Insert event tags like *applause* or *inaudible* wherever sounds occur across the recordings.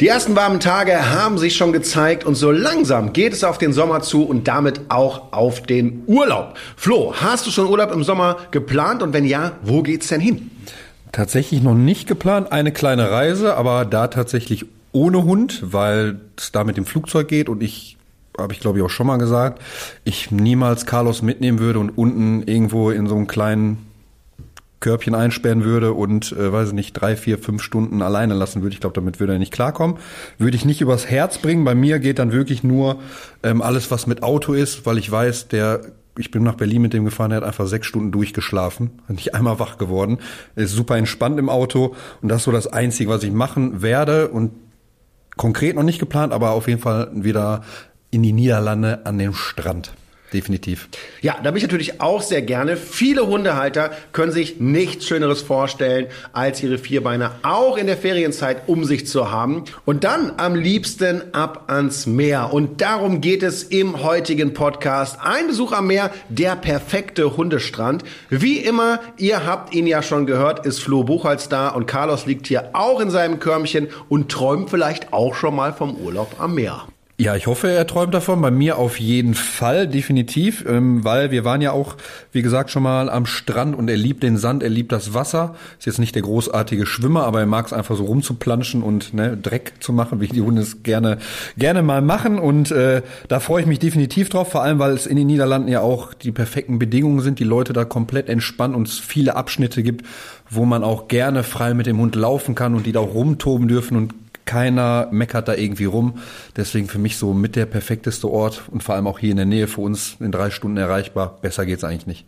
Die ersten warmen Tage haben sich schon gezeigt und so langsam geht es auf den Sommer zu und damit auch auf den Urlaub. Flo, hast du schon Urlaub im Sommer geplant und wenn ja, wo geht's denn hin? Tatsächlich noch nicht geplant, eine kleine Reise, aber da tatsächlich ohne Hund, weil es da mit dem Flugzeug geht und ich habe ich glaube ich auch schon mal gesagt, ich niemals Carlos mitnehmen würde und unten irgendwo in so einem kleinen Körbchen einsperren würde und, äh, weiß ich nicht, drei, vier, fünf Stunden alleine lassen würde. Ich glaube, damit würde er nicht klarkommen. Würde ich nicht übers Herz bringen. Bei mir geht dann wirklich nur ähm, alles, was mit Auto ist, weil ich weiß, der ich bin nach Berlin mit dem gefahren, der hat einfach sechs Stunden durchgeschlafen, *laughs* nicht einmal wach geworden, ist super entspannt im Auto und das ist so das Einzige, was ich machen werde und konkret noch nicht geplant, aber auf jeden Fall wieder in die Niederlande an den Strand definitiv. Ja, da bin ich natürlich auch sehr gerne. Viele Hundehalter können sich nichts Schöneres vorstellen, als ihre Vierbeiner auch in der Ferienzeit um sich zu haben. Und dann am liebsten ab ans Meer. Und darum geht es im heutigen Podcast. Ein Besuch am Meer, der perfekte Hundestrand. Wie immer, ihr habt ihn ja schon gehört, ist Flo Buchholz da und Carlos liegt hier auch in seinem Körmchen und träumt vielleicht auch schon mal vom Urlaub am Meer. Ja, ich hoffe, er träumt davon. Bei mir auf jeden Fall, definitiv, ähm, weil wir waren ja auch, wie gesagt, schon mal am Strand und er liebt den Sand, er liebt das Wasser. Ist jetzt nicht der großartige Schwimmer, aber er mag es einfach so rumzuplanschen und ne, Dreck zu machen, wie die Hunde es gerne, gerne mal machen. Und äh, da freue ich mich definitiv drauf, vor allem, weil es in den Niederlanden ja auch die perfekten Bedingungen sind, die Leute da komplett entspannen und es viele Abschnitte gibt, wo man auch gerne frei mit dem Hund laufen kann und die da auch rumtoben dürfen und keiner meckert da irgendwie rum. Deswegen für mich so mit der perfekteste Ort und vor allem auch hier in der Nähe für uns in drei Stunden erreichbar. Besser geht's eigentlich nicht.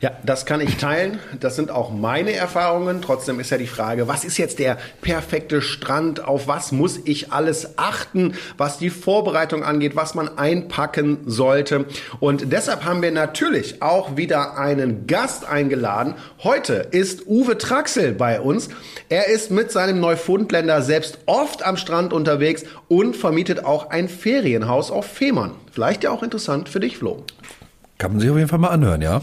Ja, das kann ich teilen. Das sind auch meine Erfahrungen. Trotzdem ist ja die Frage, was ist jetzt der perfekte Strand? Auf was muss ich alles achten, was die Vorbereitung angeht, was man einpacken sollte? Und deshalb haben wir natürlich auch wieder einen Gast eingeladen. Heute ist Uwe Traxel bei uns. Er ist mit seinem Neufundländer selbst oft am Strand unterwegs und vermietet auch ein Ferienhaus auf Fehmarn. Vielleicht ja auch interessant für dich, Flo. Kann man sich auf jeden Fall mal anhören, ja.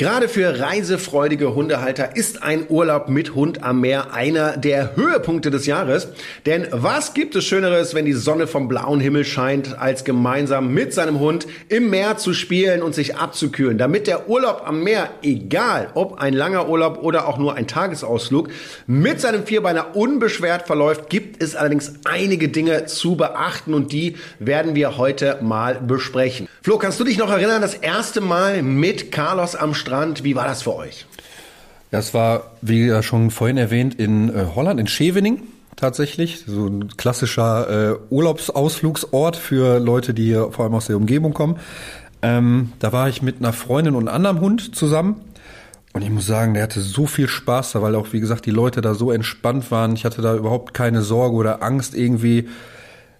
Gerade für reisefreudige Hundehalter ist ein Urlaub mit Hund am Meer einer der Höhepunkte des Jahres. Denn was gibt es Schöneres, wenn die Sonne vom blauen Himmel scheint, als gemeinsam mit seinem Hund im Meer zu spielen und sich abzukühlen, damit der Urlaub am Meer, egal ob ein langer Urlaub oder auch nur ein Tagesausflug, mit seinem Vierbeiner unbeschwert verläuft, gibt es allerdings einige Dinge zu beachten und die werden wir heute mal besprechen. Flo, kannst du dich noch erinnern, das erste Mal mit Carlos am Strand Strand. Wie war das für euch? Das war, wie ja schon vorhin erwähnt, in äh, Holland, in Schevening tatsächlich. So ein klassischer äh, Urlaubsausflugsort für Leute, die vor allem aus der Umgebung kommen. Ähm, da war ich mit einer Freundin und einem anderen Hund zusammen. Und ich muss sagen, der hatte so viel Spaß da, weil auch, wie gesagt, die Leute da so entspannt waren. Ich hatte da überhaupt keine Sorge oder Angst irgendwie.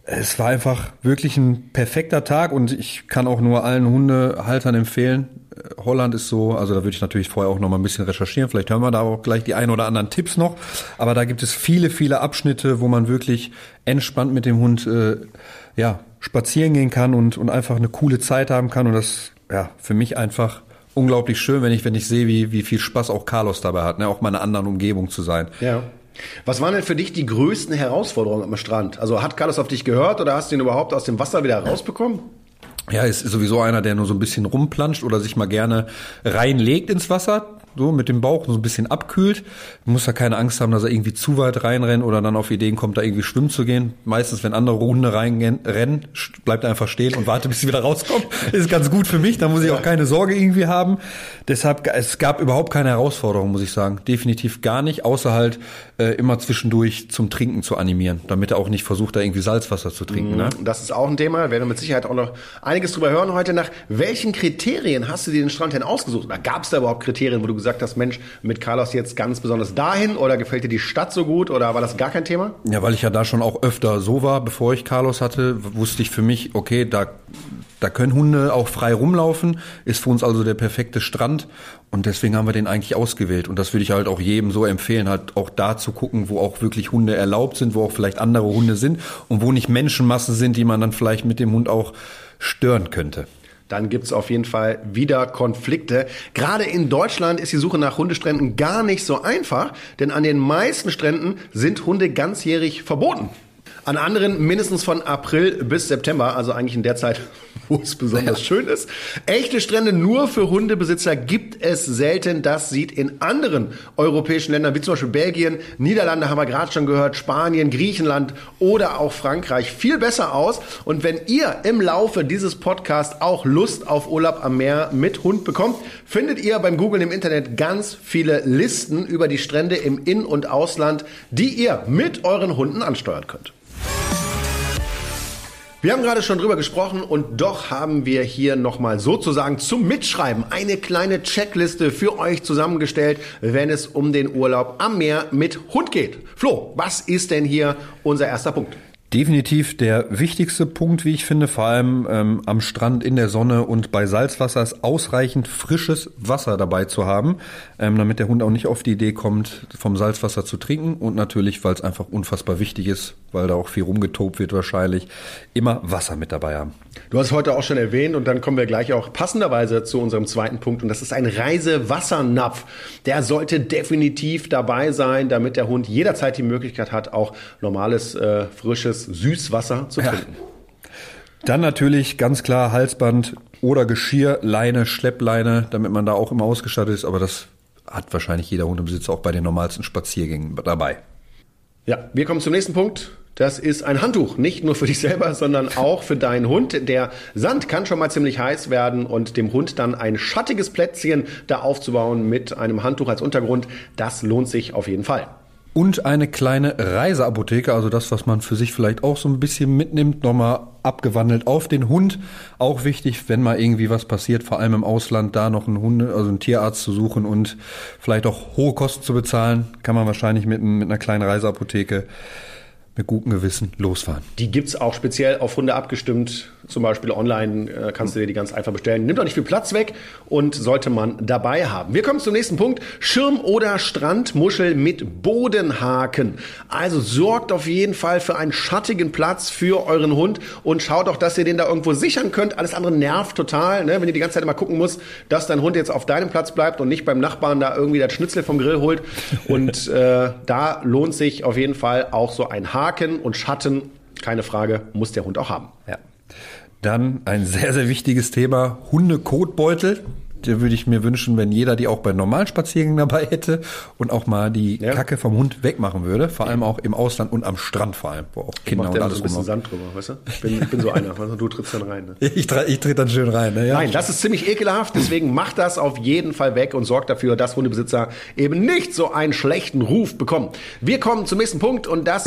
Es war einfach wirklich ein perfekter Tag und ich kann auch nur allen Hundehaltern empfehlen, Holland ist so, also da würde ich natürlich vorher auch noch mal ein bisschen recherchieren. Vielleicht hören wir da auch gleich die ein oder anderen Tipps noch. Aber da gibt es viele, viele Abschnitte, wo man wirklich entspannt mit dem Hund äh, ja, spazieren gehen kann und, und einfach eine coole Zeit haben kann. Und das ja für mich einfach unglaublich schön, wenn ich, wenn ich sehe, wie, wie viel Spaß auch Carlos dabei hat, ne? auch mal in einer anderen Umgebung zu sein. Ja. Was waren denn für dich die größten Herausforderungen am Strand? Also hat Carlos auf dich gehört oder hast du ihn überhaupt aus dem Wasser wieder rausbekommen? Ja, ist sowieso einer, der nur so ein bisschen rumplanscht oder sich mal gerne reinlegt ins Wasser so mit dem Bauch so ein bisschen abkühlt. Man muss da keine Angst haben, dass er irgendwie zu weit reinrennt oder dann auf Ideen kommt, da irgendwie schwimmen zu gehen. Meistens, wenn andere Hunde reinrennen, bleibt er einfach stehen und wartet, bis sie wieder rauskommt. Ist ganz gut für mich, da muss ich auch keine Sorge irgendwie haben. Deshalb, es gab überhaupt keine Herausforderung, muss ich sagen. Definitiv gar nicht, außer halt äh, immer zwischendurch zum Trinken zu animieren, damit er auch nicht versucht, da irgendwie Salzwasser zu trinken. Ne? Das ist auch ein Thema, werden wir mit Sicherheit auch noch einiges drüber hören heute. Nach welchen Kriterien hast du dir den Strand denn ausgesucht? Oder gab es da überhaupt Kriterien, wo du gesagt hast, Mensch, mit Carlos jetzt ganz besonders dahin oder gefällt dir die Stadt so gut oder war das gar kein Thema? Ja, weil ich ja da schon auch öfter so war, bevor ich Carlos hatte, wusste ich für mich, okay, da Da können Hunde auch frei rumlaufen, ist für uns also der perfekte Strand und deswegen haben wir den eigentlich ausgewählt. Und das würde ich halt auch jedem so empfehlen, halt auch da zu gucken, wo auch wirklich Hunde erlaubt sind, wo auch vielleicht andere Hunde sind und wo nicht Menschenmassen sind, die man dann vielleicht mit dem Hund auch stören könnte dann gibt's auf jeden Fall wieder Konflikte. Gerade in Deutschland ist die Suche nach Hundestränden gar nicht so einfach, denn an den meisten Stränden sind Hunde ganzjährig verboten. An anderen mindestens von April bis September, also eigentlich in der Zeit, *laughs* wo es besonders ja. schön ist. Echte Strände nur für Hundebesitzer gibt es selten. Das sieht in anderen europäischen Ländern, wie zum Beispiel Belgien, Niederlande haben wir gerade schon gehört, Spanien, Griechenland oder auch Frankreich viel besser aus. Und wenn ihr im Laufe dieses Podcasts auch Lust auf Urlaub am Meer mit Hund bekommt, findet ihr beim Google im Internet ganz viele Listen über die Strände im In- und Ausland, die ihr mit euren Hunden ansteuern könnt. Wir haben gerade schon drüber gesprochen und doch haben wir hier nochmal sozusagen zum Mitschreiben eine kleine Checkliste für euch zusammengestellt, wenn es um den Urlaub am Meer mit Hund geht. Flo, was ist denn hier unser erster Punkt? Definitiv der wichtigste Punkt, wie ich finde, vor allem ähm, am Strand in der Sonne und bei Salzwasser ist ausreichend frisches Wasser dabei zu haben, ähm, damit der Hund auch nicht auf die Idee kommt, vom Salzwasser zu trinken und natürlich, weil es einfach unfassbar wichtig ist, weil da auch viel rumgetobt wird wahrscheinlich, immer Wasser mit dabei haben. Du hast heute auch schon erwähnt und dann kommen wir gleich auch passenderweise zu unserem zweiten Punkt und das ist ein Reisewassernapf. Der sollte definitiv dabei sein, damit der Hund jederzeit die Möglichkeit hat, auch normales, äh, frisches Süßwasser zu trinken. Ja. Dann natürlich ganz klar Halsband oder Geschirr, Leine, Schleppleine, damit man da auch immer ausgestattet ist, aber das hat wahrscheinlich jeder Hundebesitzer auch bei den normalsten Spaziergängen dabei. Ja, wir kommen zum nächsten Punkt. Das ist ein Handtuch, nicht nur für dich selber, sondern auch für deinen Hund. Der Sand kann schon mal ziemlich heiß werden und dem Hund dann ein schattiges Plätzchen da aufzubauen mit einem Handtuch als Untergrund, das lohnt sich auf jeden Fall. Und eine kleine Reiseapotheke, also das, was man für sich vielleicht auch so ein bisschen mitnimmt, nochmal abgewandelt auf den Hund. Auch wichtig, wenn mal irgendwie was passiert, vor allem im Ausland, da noch einen Hunde, also einen Tierarzt zu suchen und vielleicht auch hohe Kosten zu bezahlen, kann man wahrscheinlich mit, mit einer kleinen Reiseapotheke mit gutem Gewissen losfahren. Die gibt's auch speziell auf Hunde abgestimmt. Zum Beispiel online äh, kannst du dir die ganz einfach bestellen. Nimmt auch nicht viel Platz weg und sollte man dabei haben. Wir kommen zum nächsten Punkt. Schirm oder Strandmuschel mit Bodenhaken. Also sorgt auf jeden Fall für einen schattigen Platz für euren Hund und schaut auch, dass ihr den da irgendwo sichern könnt. Alles andere nervt total, ne? wenn ihr die ganze Zeit immer gucken musst, dass dein Hund jetzt auf deinem Platz bleibt und nicht beim Nachbarn da irgendwie das Schnitzel vom Grill holt. Und äh, da lohnt sich auf jeden Fall auch so ein Haken Haken und Schatten, keine Frage, muss der Hund auch haben. Ja. Dann ein sehr, sehr wichtiges Thema, Hundekotbeutel. Da würde ich mir wünschen, wenn jeder die auch bei normalen Spaziergängen dabei hätte und auch mal die ja. Kacke vom Hund wegmachen würde. Vor allem auch im Ausland und am Strand vor allem, wo auch Kinder und alles so ein bisschen Sand drüber, weißt du? Ich bin, ich bin so einer, weißt du? trittst dann rein. Ne? *laughs* Ich, ich trete dann schön rein. Ne? Ja. Nein, das ist ziemlich ekelhaft, deswegen macht das auf jeden Fall weg und sorgt dafür, dass Hundebesitzer eben nicht so einen schlechten Ruf bekommen. Wir kommen zum nächsten Punkt und das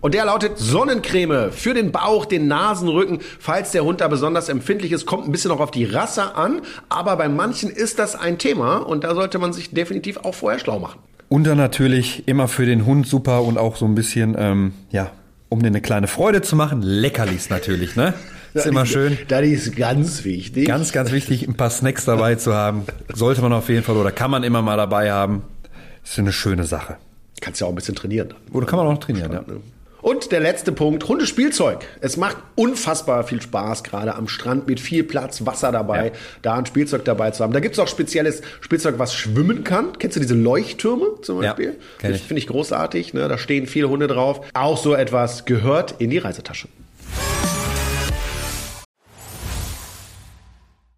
und der lautet Sonnencreme für den Bauch, den Nasenrücken, falls der Hund da besonders empfindlich ist. Kommt ein bisschen noch auf die Rasse an, aber bei manchen ist das ein Thema und da sollte man sich definitiv auch vorher schlau machen. Und dann natürlich immer für den Hund super und auch so ein bisschen, ähm, ja, um dir eine kleine Freude zu machen, Leckerlis natürlich, ne? *laughs* Ist immer schön. Das ist ganz wichtig. Ganz, ganz wichtig, ein paar Snacks dabei zu haben. Sollte man auf jeden Fall oder kann man immer mal dabei haben. ist eine schöne Sache. Kannst ja auch ein bisschen trainieren. Oder kann man auch trainieren, ja. Und der letzte Punkt, Hundespielzeug. Es macht unfassbar viel Spaß, gerade am Strand mit viel Platz, Wasser dabei, ja. da ein Spielzeug dabei zu haben. Da gibt's auch spezielles Spielzeug, was schwimmen kann. Kennst du diese Leuchttürme zum Beispiel? Ja, das finde ich großartig. Ne? Da stehen viele Hunde drauf. Auch so etwas gehört in die Reisetasche.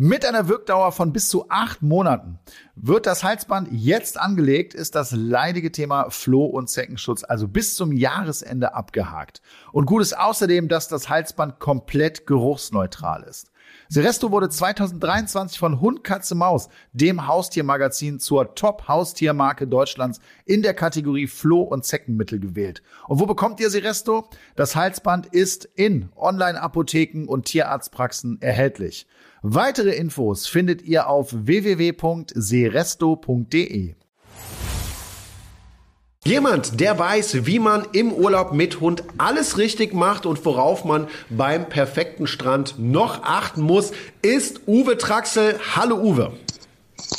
Mit einer Wirkdauer von bis zu acht Monaten wird das Halsband jetzt angelegt, ist das leidige Thema Floh- und Zeckenschutz also bis zum Jahresende abgehakt. Und gut ist außerdem, dass das Halsband komplett geruchsneutral ist. Seresto wurde 2023 von Hund, Katze, Maus, dem Haustiermagazin, zur Top-Haustiermarke Deutschlands in der Kategorie Floh- und Zeckenmittel gewählt. Und wo bekommt ihr Seresto? Das Halsband ist in Online-Apotheken und Tierarztpraxen erhältlich. Weitere Infos findet ihr auf www.seresto.de. Jemand, der weiß, wie man im Urlaub mit Hund alles richtig macht und worauf man beim perfekten Strand noch achten muss, ist Uwe Traxel. Hallo Uwe.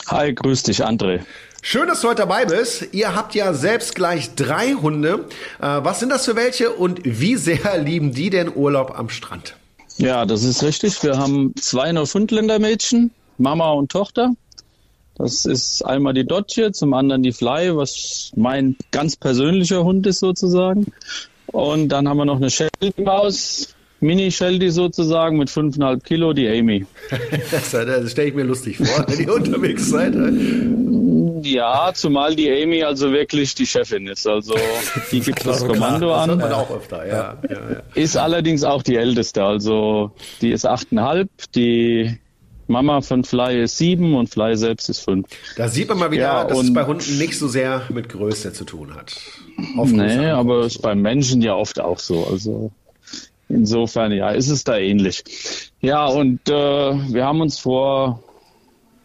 Hi, grüß dich, André. Schön, dass du heute dabei bist. Ihr habt ja selbst gleich drei Hunde. Äh, was sind das für welche und wie sehr lieben die den Urlaub am Strand? Ja, das ist richtig. Wir haben zwei Neufundländer-Mädchen, Mama und Tochter. Das ist einmal die Dotje, zum anderen die Fly, was mein ganz persönlicher Hund ist sozusagen. Und dann haben wir noch eine Shelby-Maus, Mini-Shelby sozusagen mit fünfeinhalb Kilo, die Amy. *laughs* das, das stelle ich mir lustig vor, wenn ihr unterwegs seid. Ja, zumal die Amy also wirklich die Chefin ist. Also die *laughs* gibt das Kommando das an. hört man auch öfter, ja. ja. Ist allerdings auch die älteste. Also die ist achteinhalb, die Mama von Fly ist sieben und Fly selbst ist fünf. Da sieht man mal wieder, Ja, dass es bei Hunden nicht so sehr mit Größe zu tun hat. Nee, aber ist beim Menschen ja oft auch so. Also insofern, ja, ist es da ähnlich. Ja, und äh, wir haben uns vor,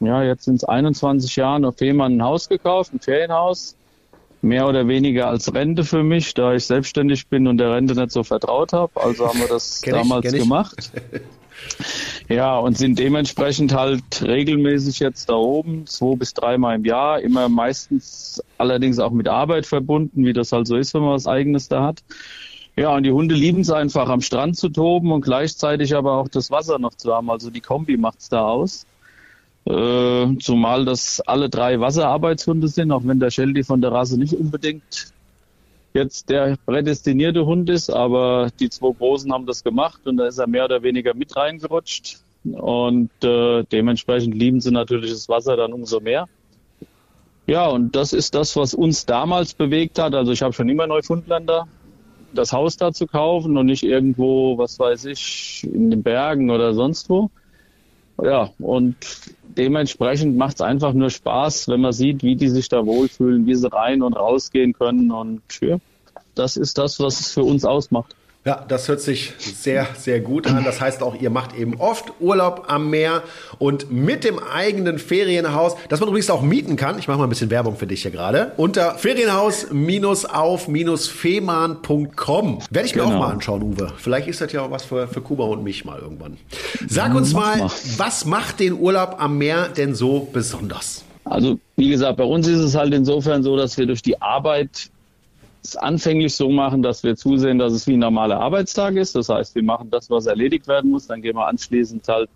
ja, jetzt sind es 21 Jahren auf Fehmarn ein Haus gekauft, ein Ferienhaus. Mehr oder weniger als Rente für mich, da ich selbstständig bin und der Rente nicht so vertraut habe. Also haben wir das damals gemacht. *laughs* Ja, und sind dementsprechend halt regelmäßig jetzt da oben, zwei bis dreimal im Jahr, immer meistens allerdings auch mit Arbeit verbunden, wie das halt so ist, wenn man was Eigenes da hat. Ja, und die Hunde lieben es einfach, am Strand zu toben und gleichzeitig aber auch das Wasser noch zu haben. Also die Kombi macht's da aus. Äh, zumal das alle drei Wasserarbeitshunde sind, auch wenn der Shelby von der Rasse nicht unbedingt jetzt der prädestinierte Hund ist, aber die zwei Großen haben das gemacht und da ist er mehr oder weniger mit reingerutscht. Und äh, dementsprechend lieben sie natürlich das Wasser dann umso mehr. Ja, und das ist das, was uns damals bewegt hat. Also ich habe schon immer Neufundländer, das Haus da zu kaufen und nicht irgendwo, was weiß ich, in den Bergen oder sonst wo. Ja, und dementsprechend macht es einfach nur Spaß, wenn man sieht, wie die sich da wohlfühlen, wie sie rein und rausgehen können. Und ja, das ist das, was es für uns ausmacht. Ja, das hört sich sehr, sehr gut an. Das heißt auch, ihr macht eben oft Urlaub am Meer und mit dem eigenen Ferienhaus, das man übrigens auch mieten kann. Ich mache mal ein bisschen Werbung für dich hier gerade. Unter Ferienhaus-auf-fehmarn.com. Werde ich mir Genau. auch mal anschauen, Uwe. Vielleicht ist das ja auch was für, für Kuba und mich mal irgendwann. Sag uns Mach mal, mal. was macht den Urlaub am Meer denn so besonders? Also, wie gesagt, bei uns ist es halt insofern so, dass wir durch die Arbeit es anfänglich so machen, dass wir zusehen, dass es wie ein normaler Arbeitstag ist. Das heißt, wir machen das, was erledigt werden muss. Dann gehen wir anschließend halt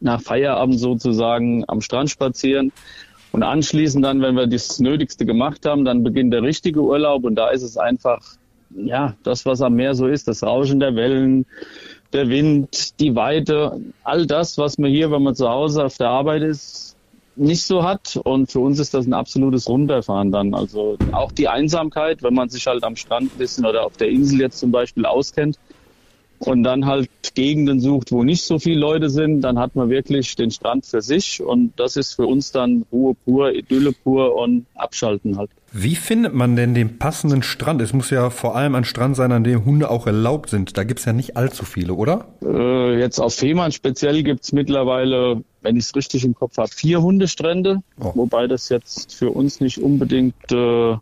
nach Feierabend sozusagen am Strand spazieren. Und anschließend dann, wenn wir das Nötigste gemacht haben, dann beginnt der richtige Urlaub. Und da ist es einfach, ja, das, was am Meer so ist, das Rauschen der Wellen, der Wind, die Weite, all das, was man hier, wenn man zu Hause auf der Arbeit ist, nicht so hat. Und für uns ist das ein absolutes Runterfahren dann. Also auch die Einsamkeit, wenn man sich halt am Strand ein bisschen oder auf der Insel jetzt zum Beispiel auskennt und dann halt Gegenden sucht, wo nicht so viele Leute sind, dann hat man wirklich den Strand für sich. Und das ist für uns dann Ruhe pur, Idylle pur und Abschalten halt. Wie findet man denn den passenden Strand? Es muss ja vor allem ein Strand sein, an dem Hunde auch erlaubt sind. Da gibt's ja nicht allzu viele, oder? Äh, jetzt auf Fehmarn speziell gibt's mittlerweile, wenn ich es richtig im Kopf habe, vier Hundestrände, Oh. wobei das jetzt für uns nicht unbedingt äh,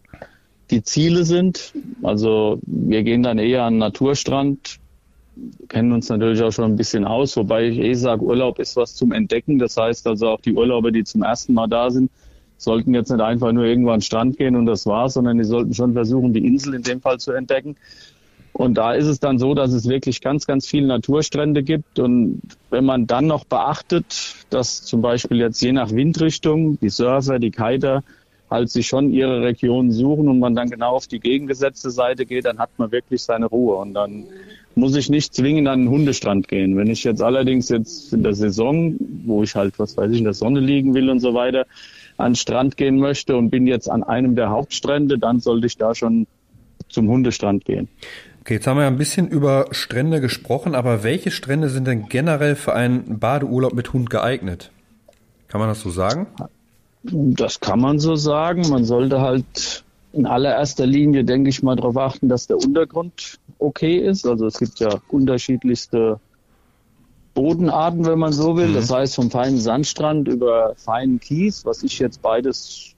die Ziele sind. Also wir gehen dann eher an den Naturstrand, kennen uns natürlich auch schon ein bisschen aus, wobei ich eh sage, Urlaub ist was zum Entdecken. Das heißt also auch die Urlauber, die zum ersten Mal da sind, sollten jetzt nicht einfach nur irgendwo an den Strand gehen und das war's, sondern die sollten schon versuchen, die Insel in dem Fall zu entdecken. Und da ist es dann so, dass es wirklich ganz, ganz viele Naturstrände gibt. Und wenn man dann noch beachtet, dass zum Beispiel jetzt je nach Windrichtung die Surfer, die Kiter halt sich schon ihre Region suchen und man dann genau auf die gegengesetzte Seite geht, dann hat man wirklich seine Ruhe. Und dann muss ich nicht zwingend an den Hundestrand gehen. Wenn ich jetzt allerdings jetzt in der Saison, wo ich halt, was weiß ich, in der Sonne liegen will und so weiter, an den Strand gehen möchte und bin jetzt an einem der Hauptstrände, dann sollte ich da schon zum Hundestrand gehen. Okay, jetzt haben wir ja ein bisschen über Strände gesprochen, aber welche Strände sind denn generell für einen Badeurlaub mit Hund geeignet? Kann man das so sagen? Das kann man so sagen. Man sollte halt in allererster Linie, denke ich mal, darauf achten, dass der Untergrund okay ist. Also es gibt ja unterschiedlichste Bodenarten, wenn man so will. Mhm. Das heißt vom feinen Sandstrand über feinen Kies, was ich jetzt beides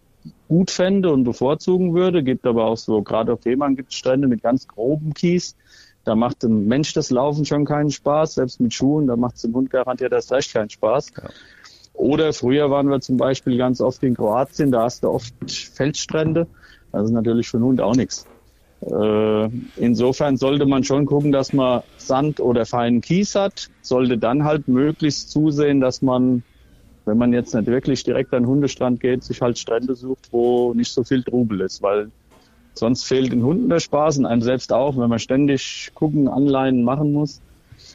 gut fände und bevorzugen würde. Gibt aber auch so, gerade auf Fehmarn gibt es Strände mit ganz groben Kies. Da macht dem Mensch das Laufen schon keinen Spaß, selbst mit Schuhen, da macht es dem Hund garantiert erst recht keinen Spaß. Ja. Oder früher waren wir zum Beispiel ganz oft in Kroatien, da hast du oft Feldstrände. Das ist natürlich für den Hund auch nichts. Äh, insofern sollte man schon gucken, dass man Sand oder feinen Kies hat, sollte dann halt möglichst zusehen, dass man wenn man jetzt nicht wirklich direkt an den Hundestrand geht, sich halt Strände sucht, wo nicht so viel Trubel ist, weil sonst fehlt den Hunden der Spaß und einem selbst auch, wenn man ständig gucken, anleihen machen muss.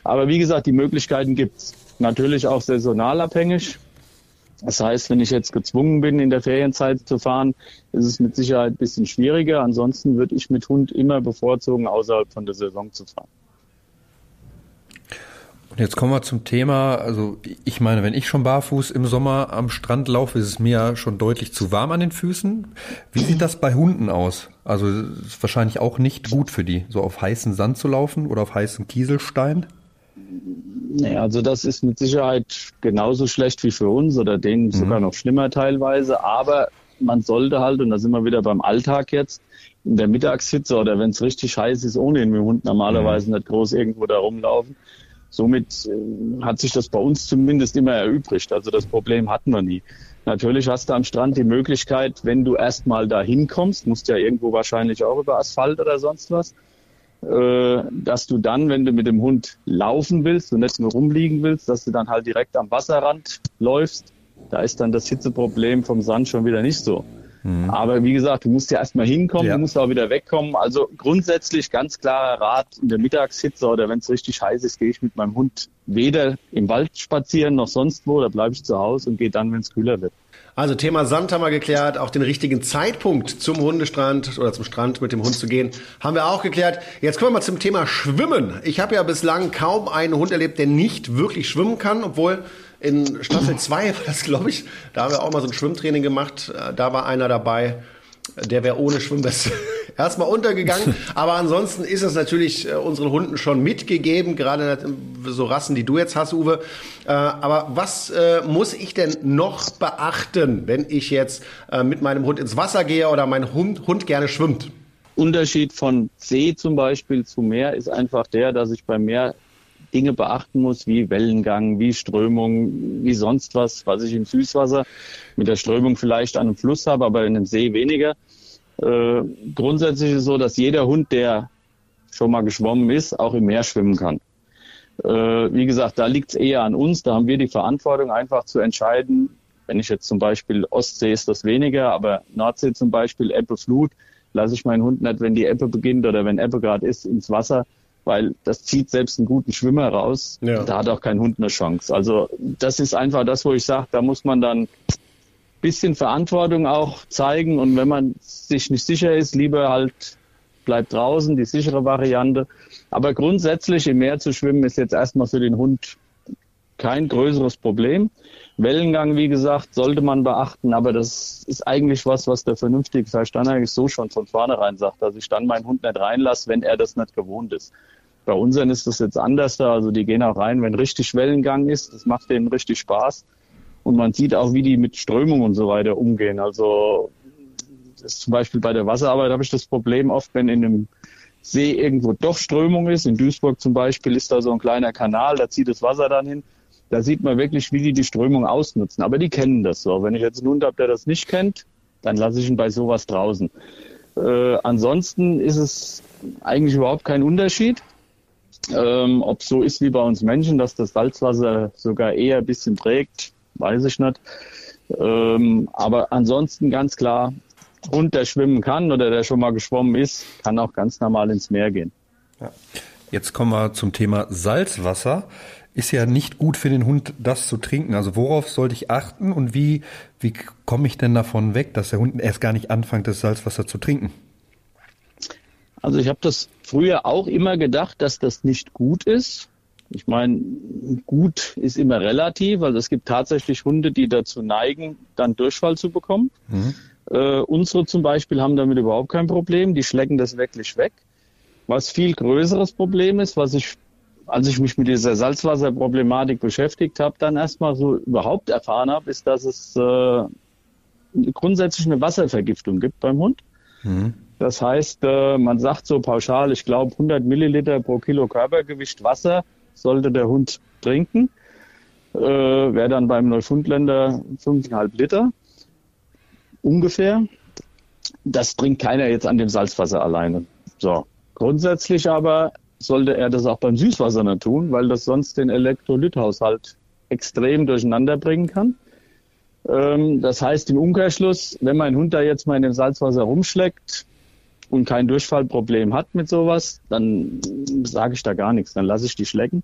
Aber wie gesagt, die Möglichkeiten gibt's. Natürlich auch saisonal abhängig. Das heißt, wenn ich jetzt gezwungen bin, in der Ferienzeit zu fahren, ist es mit Sicherheit ein bisschen schwieriger. Ansonsten würde ich mit Hund immer bevorzugen, außerhalb von der Saison zu fahren. Und jetzt kommen wir zum Thema, also ich meine, wenn ich schon barfuß im Sommer am Strand laufe, ist es mir ja schon deutlich zu warm an den Füßen. Wie sieht das bei Hunden aus? Also ist wahrscheinlich auch nicht gut für die, so auf heißen Sand zu laufen oder auf heißen Kieselstein? Nee, also das ist mit Sicherheit genauso schlecht wie für uns oder denen mhm. sogar noch schlimmer teilweise. Aber man sollte halt, und da sind wir wieder beim Alltag jetzt, in der Mittagshitze oder wenn es richtig heiß ist, mit dem Hund normalerweise mhm. nicht groß irgendwo da rumlaufen. Somit äh, hat sich das bei uns zumindest immer erübrigt. Also das Problem hatten wir nie. Natürlich hast du am Strand die Möglichkeit, wenn du erstmal da hinkommst, musst ja irgendwo wahrscheinlich auch über Asphalt oder sonst was, dass du dann, wenn du mit dem Hund laufen willst und nicht nur rumliegen willst, dass du dann halt direkt am Wasserrand läufst. Da ist dann das Hitzeproblem vom Sand schon wieder nicht so. Mhm. Aber wie gesagt, du musst ja erstmal hinkommen, ja. du musst auch wieder wegkommen. Also grundsätzlich ganz klarer Rat in der Mittagshitze oder wenn es richtig heiß ist, gehe ich mit meinem Hund weder im Wald spazieren noch sonst wo, da bleibe ich zu Hause und gehe dann, wenn es kühler wird. Also Thema Sand haben wir geklärt, auch den richtigen Zeitpunkt zum Hundestrand oder zum Strand mit dem Hund zu gehen, haben wir auch geklärt. Jetzt kommen wir mal zum Thema Schwimmen. Ich habe ja bislang kaum einen Hund erlebt, der nicht wirklich schwimmen kann, obwohl in Staffel 2 war das, glaube ich, da haben wir auch mal so ein Schwimmtraining gemacht. Äh, da war einer dabei, der wäre ohne Schwimmweste *laughs* erstmal untergegangen. Aber ansonsten ist es natürlich äh, unseren Hunden schon mitgegeben, gerade so Rassen, die du jetzt hast, Uwe. Äh, aber was äh, muss ich denn noch beachten, wenn ich jetzt mit meinem Hund ins Wasser gehe oder mein Hund, Hund gerne schwimmt? Unterschied von See zum Beispiel zu Meer ist einfach der, dass ich beim Meer Dinge beachten muss, wie Wellengang, wie Strömung, wie sonst was, was ich im Süßwasser mit der Strömung vielleicht an einem Fluss habe, aber in einem See weniger. Äh, grundsätzlich ist es so, dass jeder Hund, der schon mal geschwommen ist, auch im Meer schwimmen kann. Äh, wie gesagt, da liegt es eher an uns. Da haben wir die Verantwortung, einfach zu entscheiden, wenn ich jetzt zum Beispiel Ostsee ist das weniger, aber Nordsee zum Beispiel, Ebbe, Flut, lasse ich meinen Hund nicht, wenn die Ebbe beginnt oder wenn Ebbe gerade ist, ins Wasser, weil das zieht selbst einen guten Schwimmer raus. Ja. Da hat auch kein Hund eine Chance. Also das ist einfach das, wo ich sage, da muss man dann bisschen Verantwortung auch zeigen und wenn man sich nicht sicher ist, lieber halt bleibt draußen, die sichere Variante. Aber grundsätzlich im Meer zu schwimmen ist jetzt erstmal für den Hund kein größeres Problem. Wellengang, wie gesagt, sollte man beachten, aber das ist eigentlich was, was der vernünftige Verstand eigentlich so schon von vornherein sagt, dass ich dann meinen Hund nicht reinlasse, wenn er das nicht gewohnt ist. Bei unseren ist das jetzt anders da. Also die gehen auch rein, wenn richtig Wellengang ist. Das macht denen richtig Spaß. Und man sieht auch, wie die mit Strömung und so weiter umgehen. Also zum Beispiel bei der Wasserarbeit habe ich das Problem oft, wenn in einem See irgendwo doch Strömung ist. In Duisburg zum Beispiel ist da so ein kleiner Kanal, da zieht das Wasser dann hin. Da sieht man wirklich, wie die die Strömung ausnutzen. Aber die kennen das so. Wenn ich jetzt einen Hund habe, der das nicht kennt, dann lasse ich ihn bei sowas draußen. Äh, ansonsten ist es eigentlich überhaupt kein Unterschied. Ähm, ob so ist wie bei uns Menschen, dass das Salzwasser sogar eher ein bisschen trägt, weiß ich nicht. Ähm, aber ansonsten ganz klar, Hund, der schwimmen kann oder der schon mal geschwommen ist, kann auch ganz normal ins Meer gehen. Ja. Jetzt kommen wir zum Thema Salzwasser. Ist ja nicht gut für den Hund, das zu trinken. Also worauf sollte ich achten und wie, wie komme ich denn davon weg, dass der Hund erst gar nicht anfängt, das Salzwasser zu trinken? Also ich habe das früher auch immer gedacht, dass das nicht gut ist. Ich meine, gut ist immer relativ. Also es gibt tatsächlich Hunde, die dazu neigen, dann Durchfall zu bekommen. Mhm. Äh, unsere zum Beispiel haben damit überhaupt kein Problem. Die schlecken das wirklich weg. Was viel größeres Problem ist, was ich, als ich mich mit dieser Salzwasserproblematik beschäftigt habe, dann erstmal so überhaupt erfahren habe, ist, dass es äh, grundsätzlich eine Wasservergiftung gibt beim Hund. Mhm. Das heißt, äh, man sagt so pauschal, ich glaube 100 Milliliter pro Kilo Körpergewicht Wasser sollte der Hund trinken. Äh, Wäre dann beim Neufundländer 5,5 Liter ungefähr. Das trinkt keiner jetzt an dem Salzwasser alleine. So. Grundsätzlich aber sollte er das auch beim Süßwasser nicht tun, weil das sonst den Elektrolythaushalt extrem durcheinander bringen kann. Ähm, das heißt im Umkehrschluss, wenn mein Hund da jetzt mal in dem Salzwasser rumschlägt und kein Durchfallproblem hat mit sowas, dann sage ich da gar nichts, dann lasse ich die schlecken.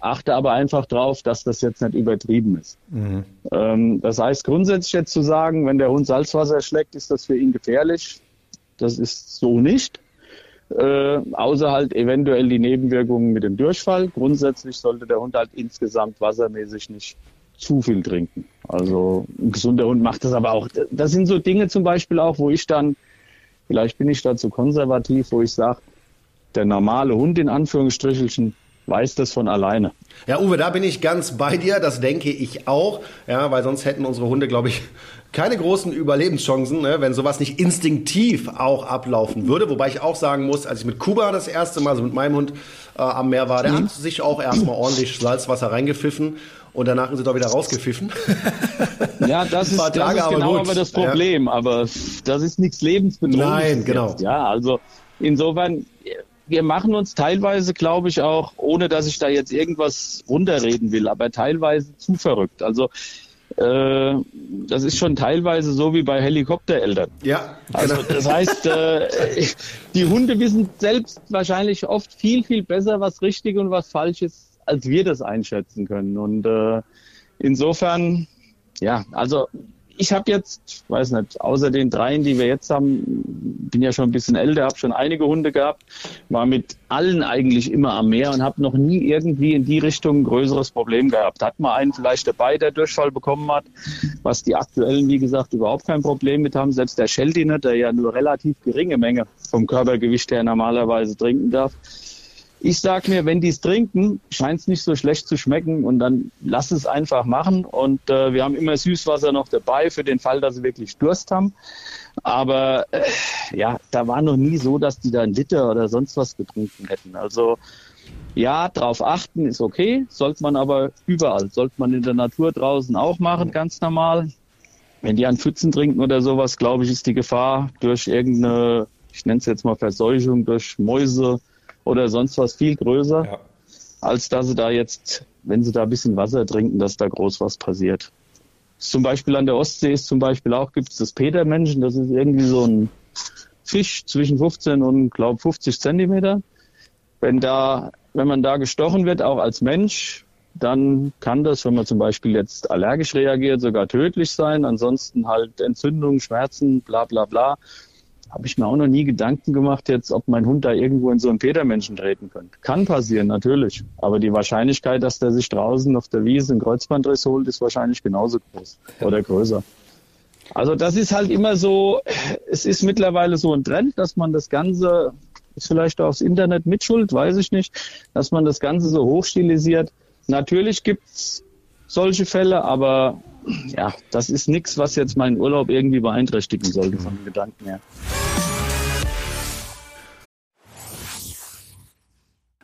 Achte aber einfach drauf, dass das jetzt nicht übertrieben ist. Mhm. Ähm, das heißt grundsätzlich jetzt zu sagen, wenn der Hund Salzwasser schlägt, ist das für ihn gefährlich. Das ist so nicht. Äh, außer halt eventuell die Nebenwirkungen mit dem Durchfall. Grundsätzlich sollte der Hund halt insgesamt wassermäßig nicht zu viel trinken. Also ein gesunder Hund macht das aber auch. Das sind so Dinge zum Beispiel auch, wo ich dann, vielleicht bin ich da zu konservativ, wo ich sage, der normale Hund in Anführungsstrichelchen weiß das von alleine. Ja, Uwe, da bin ich ganz bei dir. Das denke ich auch. Ja, weil sonst hätten unsere Hunde, glaube ich, keine großen Überlebenschancen, ne, wenn sowas nicht instinktiv auch ablaufen würde. Wobei ich auch sagen muss, als ich mit Kuba das erste Mal, so mit meinem Hund äh, am Meer war, der mhm. hat sich auch erstmal ordentlich Salzwasser reingepfiffen und danach sind sie doch wieder rausgepfiffen. *laughs* Ja, das ist, das ist aber genau aber das Problem. Ja. Aber das ist nichts lebensbedrohliches. Nein, genau. Jetzt. Ja, also insofern, wir machen uns teilweise, glaube ich, auch, ohne dass ich da jetzt irgendwas runterreden will, aber teilweise zu verrückt. Also äh, das ist schon teilweise so wie bei Helikoptereltern. Ja. Also genau. das heißt, äh, *laughs* die Hunde wissen selbst wahrscheinlich oft viel, viel besser, was richtig und was falsch ist, als wir das einschätzen können. Und äh, insofern, ja, also ich habe jetzt, weiß nicht, außer den dreien, die wir jetzt haben, bin ja schon ein bisschen älter, habe schon einige Hunde gehabt, war mit allen eigentlich immer am Meer und habe noch nie irgendwie in die Richtung ein größeres Problem gehabt. Hat mal einen vielleicht dabei, der Durchfall bekommen hat, was die aktuellen, wie gesagt, überhaupt kein Problem mit haben. Selbst der Sheldiner, der ja nur relativ geringe Menge vom Körpergewicht her normalerweise trinken darf, ich sag mir, wenn die es trinken, scheint es nicht so schlecht zu schmecken und dann lass es einfach machen. Und äh, wir haben immer Süßwasser noch dabei für den Fall, dass sie wirklich Durst haben. Aber äh, ja, da war noch nie so, dass die da ein Liter oder sonst was getrunken hätten. Also ja, drauf achten ist okay, sollte man aber überall, sollte man in der Natur draußen auch machen, ganz normal. Wenn die an Pfützen trinken oder sowas, glaube ich, ist die Gefahr durch irgendeine, ich nenne es jetzt mal Verseuchung, durch Mäuse, oder sonst was viel größer, ja. als dass sie da jetzt, wenn sie da ein bisschen Wasser trinken, dass da groß was passiert. Zum Beispiel an der Ostsee ist zum Beispiel auch, gibt es das Petermenschen, das ist irgendwie so ein Fisch zwischen 15 und, glaube 50 Zentimeter. Wenn da, wenn man da gestochen wird, auch als Mensch, dann kann das, wenn man zum Beispiel jetzt allergisch reagiert, sogar tödlich sein. Ansonsten halt Entzündung, Schmerzen, bla bla bla habe ich mir auch noch nie Gedanken gemacht, jetzt, ob mein Hund da irgendwo in so einen Petermenschen treten könnte. Kann passieren, natürlich. Aber die Wahrscheinlichkeit, dass der sich draußen auf der Wiese einen Kreuzbandriss holt, ist wahrscheinlich genauso groß oder größer. Also das ist halt immer so, es ist mittlerweile so ein Trend, dass man das Ganze, ist vielleicht auch aufs Internet mitschuld, weiß ich nicht, dass man das Ganze so hochstilisiert. Natürlich gibt's solche Fälle, aber ja, das ist nichts, was jetzt meinen Urlaub irgendwie beeinträchtigen sollte von den Gedanken her.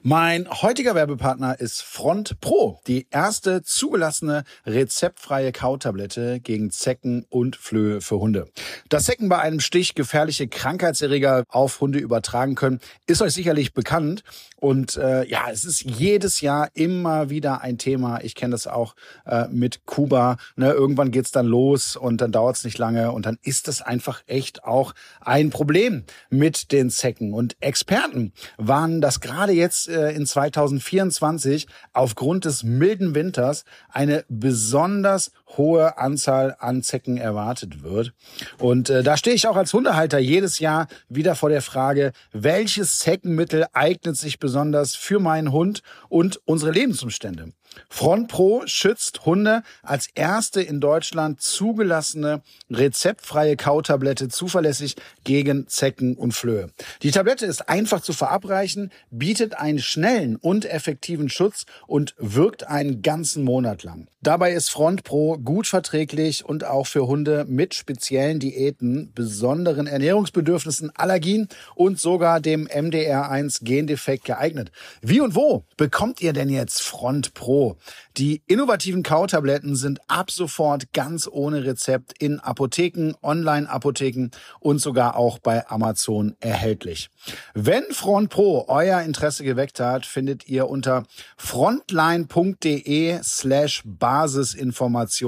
Mein heutiger Werbepartner ist Front Pro, die erste zugelassene rezeptfreie Kautablette gegen Zecken und Flöhe für Hunde. Dass Zecken bei einem Stich gefährliche Krankheitserreger auf Hunde übertragen können, ist euch sicherlich bekannt. Und äh, ja, es ist jedes Jahr immer wieder ein Thema. Ich kenne das auch äh, mit Kuba. Ne, irgendwann geht's dann los und dann dauert's nicht lange und dann ist das einfach echt auch ein Problem mit den Zecken. Und Experten warnen, dass gerade jetzt äh, in 2024 aufgrund des milden Winters eine besonders hohe Anzahl an Zecken erwartet wird. Und äh, da stehe ich auch als Hundehalter jedes Jahr wieder vor der Frage, welches Zeckenmittel eignet sich besonders für meinen Hund und unsere Lebensumstände. Front Pro schützt Hunde als erste in Deutschland zugelassene rezeptfreie Kautablette zuverlässig gegen Zecken und Flöhe. Die Tablette ist einfach zu verabreichen, bietet einen schnellen und effektiven Schutz und wirkt einen ganzen Monat lang. Dabei ist Front Pro gut verträglich und auch für Hunde mit speziellen Diäten, besonderen Ernährungsbedürfnissen, Allergien und sogar dem MDR1 Gendefekt geeignet. Wie und wo bekommt ihr denn jetzt Front Pro? Die innovativen Kautabletten sind ab sofort ganz ohne Rezept in Apotheken, Online-Apotheken und sogar auch bei Amazon erhältlich. Wenn Front Pro euer Interesse geweckt hat, findet ihr unter frontline.de slash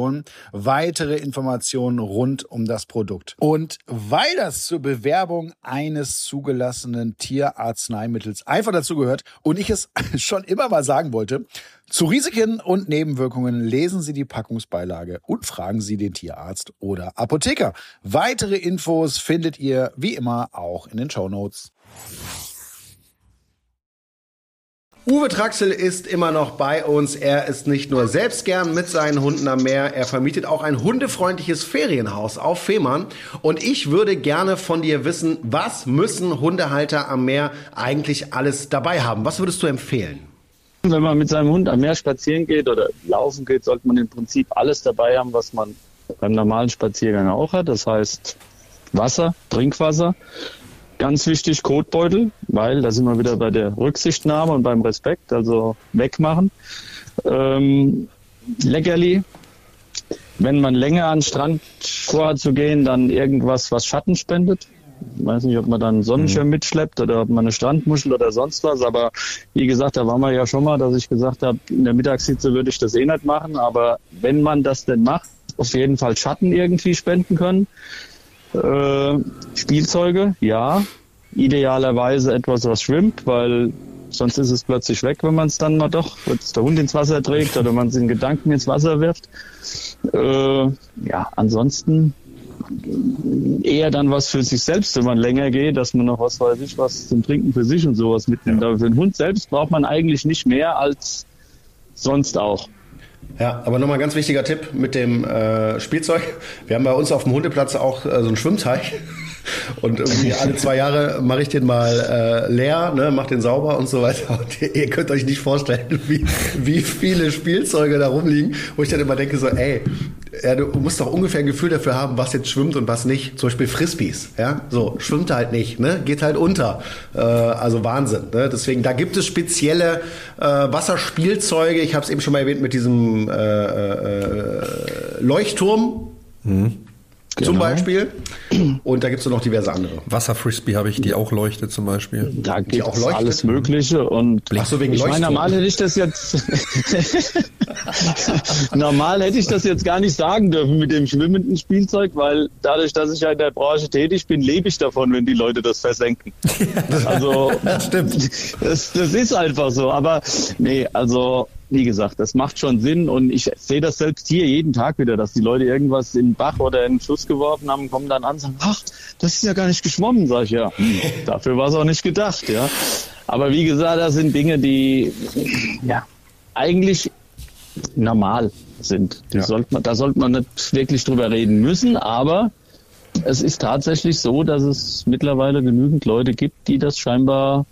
Basisinformationen weitere Informationen rund um das Produkt. Und weil das zur Bewerbung eines zugelassenen Tierarzneimittels einfach dazu gehört und ich es *laughs* schon immer mal sagen wollte, zu Risiken und Nebenwirkungen lesen Sie die Packungsbeilage und fragen Sie den Tierarzt oder Apotheker. Weitere Infos findet ihr wie immer auch in den Show Notes. Uwe Traxel ist immer noch bei uns. Er ist nicht nur selbst gern mit seinen Hunden am Meer, er vermietet auch ein hundefreundliches Ferienhaus auf Fehmarn. Und ich würde gerne von dir wissen, was müssen Hundehalter am Meer eigentlich alles dabei haben? Was würdest du empfehlen? Wenn man mit seinem Hund am Meer spazieren geht oder laufen geht, sollte man im Prinzip alles dabei haben, was man beim normalen Spaziergang auch hat. Das heißt Wasser, Trinkwasser. Ganz wichtig Kotbeutel, weil da sind wir wieder bei der Rücksichtnahme und beim Respekt, also wegmachen. Ähm, Leckerli. Wenn man länger an den Strand vorhat zu gehen, dann irgendwas, was Schatten spendet. Ich weiß nicht, ob man dann einen Sonnenschirm mhm. mitschleppt oder ob man eine Strandmuschel oder sonst was. Aber wie gesagt, da waren wir ja schon mal, dass ich gesagt habe, in der Mittagshitze würde ich das eh nicht machen. Aber wenn man das denn macht, auf jeden Fall Schatten irgendwie spenden können. Äh, Spielzeuge, ja. Idealerweise etwas, was schwimmt, weil sonst ist es plötzlich weg, wenn man es dann mal doch, wenn der Hund ins Wasser trägt oder man es in Gedanken ins Wasser wirft. Äh, ja, ansonsten eher dann was für sich selbst, wenn man länger geht, dass man noch was weiß ich, was zum Trinken für sich und sowas mitnimmt. Aber für den Hund selbst braucht man eigentlich nicht mehr als sonst auch. Ja, aber nochmal ein ganz wichtiger Tipp mit dem äh, Spielzeug. Wir haben bei uns auf dem Hundeplatz auch äh, so einen Schwimmteich. Und irgendwie *laughs* alle zwei Jahre mache ich den mal äh, leer, ne, mach den sauber und so weiter. *laughs* Und ihr, ihr könnt euch nicht vorstellen, wie, wie viele Spielzeuge da rumliegen, wo ich dann immer denke so, ey, ja, du musst doch ungefähr ein Gefühl dafür haben, was jetzt schwimmt und was nicht. Zum Beispiel Frisbees, ja, so schwimmt halt nicht, ne, geht halt unter. Äh, also Wahnsinn. Ne? Deswegen, da gibt es spezielle äh, Wasserspielzeuge. Ich habe es eben schon mal erwähnt mit diesem äh, äh, Leuchtturm. Mhm. Genau. Zum Beispiel. Und da gibt es noch diverse andere. Wasserfrisbee habe ich, die auch leuchtet zum Beispiel. Da gibt es auch leuchtet. alles Mögliche. Und Ach so, wegen ich meine, normal hätte ich das jetzt *laughs* normal hätte ich das jetzt gar nicht sagen dürfen mit dem schwimmenden Spielzeug, weil dadurch, dass ich ja in der Branche tätig bin, lebe ich davon, wenn die Leute das versenken. *laughs* also das stimmt. Das, das ist einfach so. Aber nee, also wie gesagt, das macht schon Sinn und ich sehe das selbst hier jeden Tag wieder, dass die Leute irgendwas in den Bach oder in den Fluss geworfen haben, kommen dann an und sagen, ach, das ist ja gar nicht geschwommen, sag ich ja. Hm, *laughs* dafür war es auch nicht gedacht, ja. Aber wie gesagt, das sind Dinge, die ja eigentlich normal sind. Ja. Sollte man, da sollte man nicht wirklich drüber reden müssen, aber es ist tatsächlich so, dass es mittlerweile genügend Leute gibt, die das scheinbar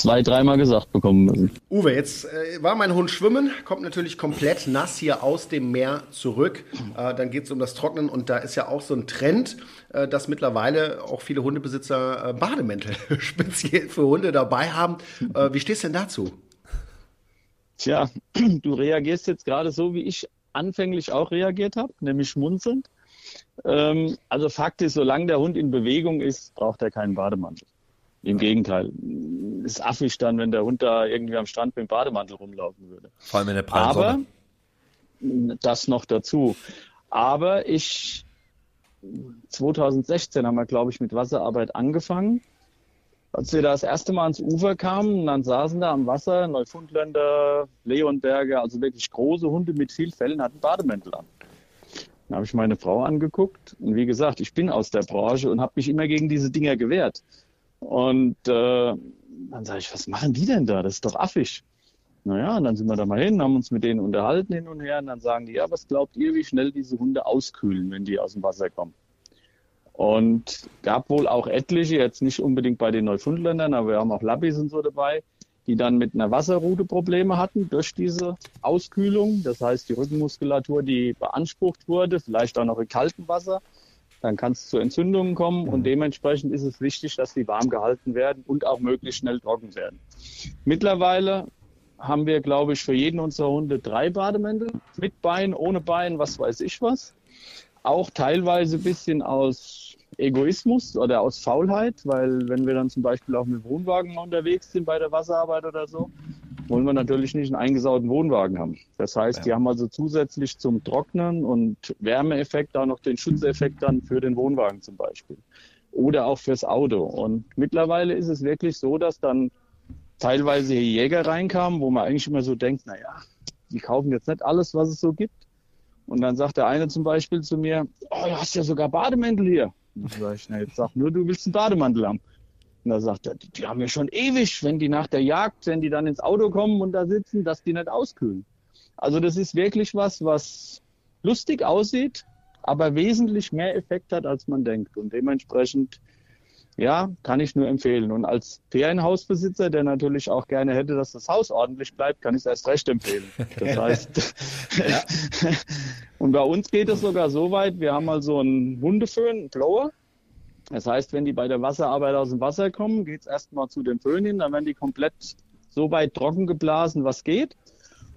zwei, dreimal gesagt bekommen müssen. Uwe, jetzt äh, war mein Hund schwimmen, kommt natürlich komplett nass hier aus dem Meer zurück. Äh, dann geht es um das Trocknen und da ist ja auch so ein Trend, äh, dass mittlerweile auch viele Hundebesitzer äh, Bademäntel *laughs* speziell für Hunde dabei haben. Äh, wie stehst du denn dazu? Tja, *clears throat* du reagierst jetzt gerade so, wie ich anfänglich auch reagiert habe, nämlich schmunzelnd. Ähm, also Fakt ist, solange der Hund in Bewegung ist, braucht er keinen Bademantel. Im Gegenteil. Ist affig dann, wenn der Hund da irgendwie am Strand mit dem Bademantel rumlaufen würde. Vor allem in der prallen Aber das noch dazu. Aber ich 2016 haben wir, glaube ich, mit Wasserarbeit angefangen. als wir da das erste Mal ans Ufer kamen, dann saßen da am Wasser Neufundländer, Leonberger, also wirklich große Hunde mit viel Fellen, hatten Bademäntel an. Dann habe ich meine Frau angeguckt und wie gesagt, ich bin aus der Branche und habe mich immer gegen diese Dinger gewehrt. Und äh, dann sage ich, was machen die denn da? Das ist doch affig. Naja, und dann sind wir da mal hin, haben uns mit denen unterhalten hin und her und dann sagen die, ja, was glaubt ihr, wie schnell diese Hunde auskühlen, wenn die aus dem Wasser kommen? Und gab wohl auch etliche, jetzt nicht unbedingt bei den Neufundländern, aber wir haben auch Labbys und so dabei, die dann mit einer Wasserrute Probleme hatten durch diese Auskühlung. Das heißt, die Rückenmuskulatur, die beansprucht wurde, vielleicht auch noch im kalten Wasser, dann kann es zu Entzündungen kommen und dementsprechend ist es wichtig, dass die warm gehalten werden und auch möglichst schnell trocken werden. Mittlerweile haben wir, glaube ich, für jeden unserer Hunde drei Bademäntel mit Bein, ohne Bein, was weiß ich was. Auch teilweise ein bisschen aus Egoismus oder aus Faulheit, weil wenn wir dann zum Beispiel auch mit Wohnwagen unterwegs sind bei der Wasserarbeit oder so, wollen wir natürlich nicht einen eingesauten Wohnwagen haben. Das heißt, ja. die haben also zusätzlich zum Trocknen und Wärmeeffekt auch noch den Schutzeffekt dann für den Wohnwagen zum Beispiel. Oder auch fürs Auto. Und mittlerweile ist es wirklich so, dass dann teilweise hier Jäger reinkamen, wo man eigentlich immer so denkt, naja, die kaufen jetzt nicht alles, was es so gibt. Und dann sagt der eine zum Beispiel zu mir, oh, du hast ja sogar Bademäntel hier. Und sag ich, na, jetzt sag nur, du willst einen Bademantel haben. Und da sagt er, die, haben ja schon ewig, wenn die nach der Jagd, wenn die dann ins Auto kommen und da sitzen, dass die nicht auskühlen. Also das ist wirklich was, was lustig aussieht, aber wesentlich mehr Effekt hat, als man denkt. Und dementsprechend, ja, kann ich nur empfehlen. Und als Ferienhausbesitzer, der natürlich auch gerne hätte, dass das Haus ordentlich bleibt, kann ich es erst recht empfehlen. Das *laughs* heißt, *laughs* und bei uns geht es sogar so weit, wir haben also einen Hundeföhn, einen Blower, das heißt, wenn die bei der Wasserarbeit aus dem Wasser kommen, geht es erstmal zu den Föhn hin, dann werden die komplett so weit trocken geblasen, was geht.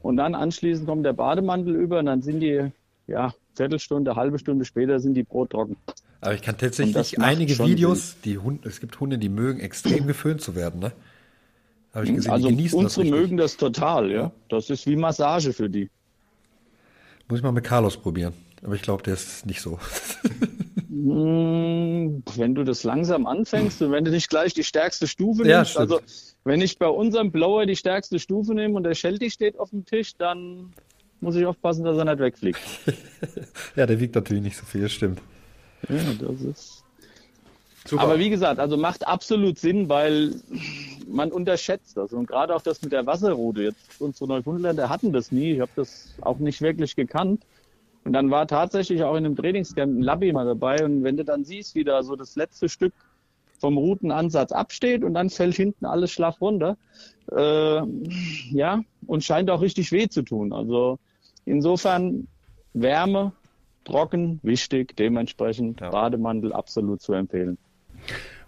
Und dann anschließend kommt der Bademantel über und dann sind die, ja, Viertelstunde, halbe Stunde später sind die brottrocken. Aber ich kann tatsächlich einige Videos, die Hunde, es gibt Hunde, die mögen extrem geföhnt zu werden, ne? Habe ich gesehen, also die genießen unsere das mögen das total, ja. Das ist wie Massage für die. Muss ich mal mit Carlos probieren. Aber ich glaube, der ist nicht so. *laughs* Hm, wenn du das langsam anfängst und wenn du nicht gleich die stärkste Stufe nimmst, ja, also wenn ich bei unserem Blower die stärkste Stufe nehme und der Shelty steht auf dem Tisch, dann muss ich aufpassen, dass er nicht wegfliegt. *laughs* ja, der wiegt natürlich nicht so viel, stimmt. Ja, das ist. Super. Aber wie gesagt, also macht absolut Sinn, weil man unterschätzt das. Und gerade auch das mit der Wasserrute. Jetzt unsere Neufundländer hatten das nie. Ich habe das auch nicht wirklich gekannt. Und dann war tatsächlich auch in einem Trainingscamp ein Labby mal dabei. Und wenn du dann siehst, wie da so das letzte Stück vom Routenansatz absteht und dann fällt hinten alles schlaff runter, äh, ja, und scheint auch richtig weh zu tun. Also insofern Wärme, trocken, wichtig, dementsprechend ja. Bademantel absolut zu empfehlen.